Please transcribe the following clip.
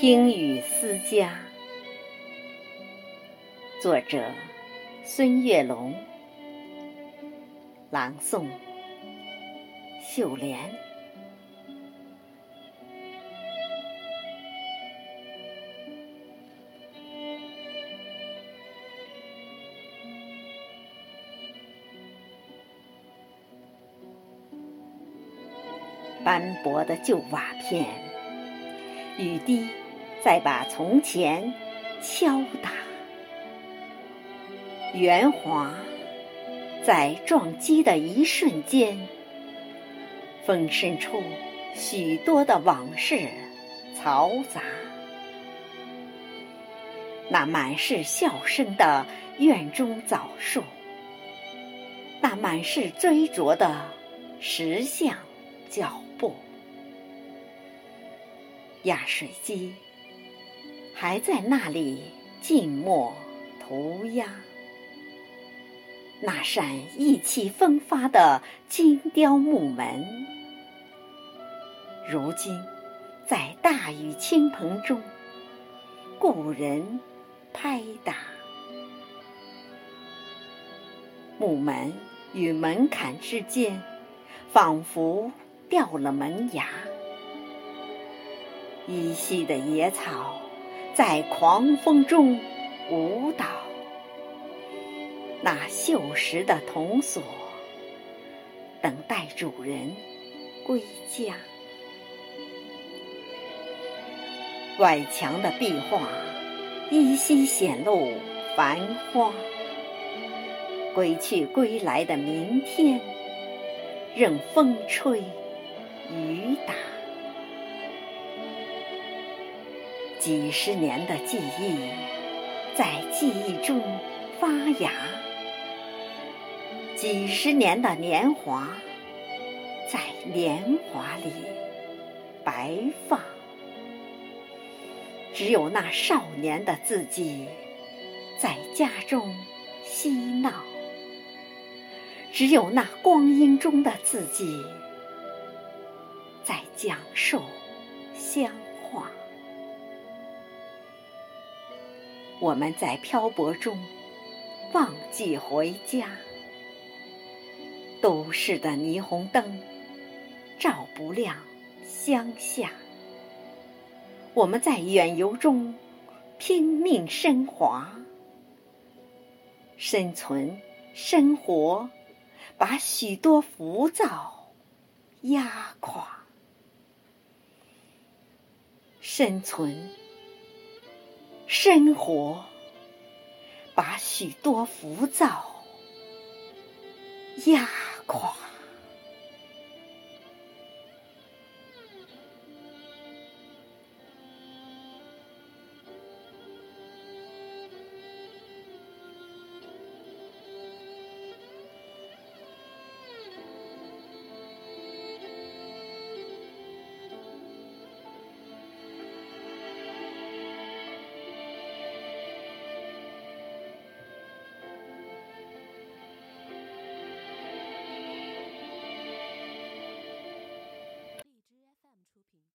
听雨思家，作者孙月龙，朗诵秀莲。斑驳的旧瓦片，雨滴再把从前敲打，圆滑在撞击的一瞬间，风生出许多的往事嘈杂。那满是笑声的院中枣树，那满是追逐的石像脚。步，压水机还在那里静默涂鸦。那扇意气风发的精雕木门，如今在大雨倾盆中，故人拍打。木门与门槛之间，仿佛。掉了门牙，依稀的野草在狂风中舞蹈。那锈蚀的铜锁，等待主人归家。外墙的壁画依稀显露繁花。归去归来的明天，任风吹。雨打，几十年的记忆在记忆中发芽，几十年的年华在年华里白发。只有那少年的自己在家中嬉闹，只有那光阴中的自己。在讲述乡我们在漂泊中忘记回家。都市的霓虹灯照不亮乡下，我们在远游中拼命升华，生存生活把许多浮躁压垮。生存、生活，把许多浮躁压垮。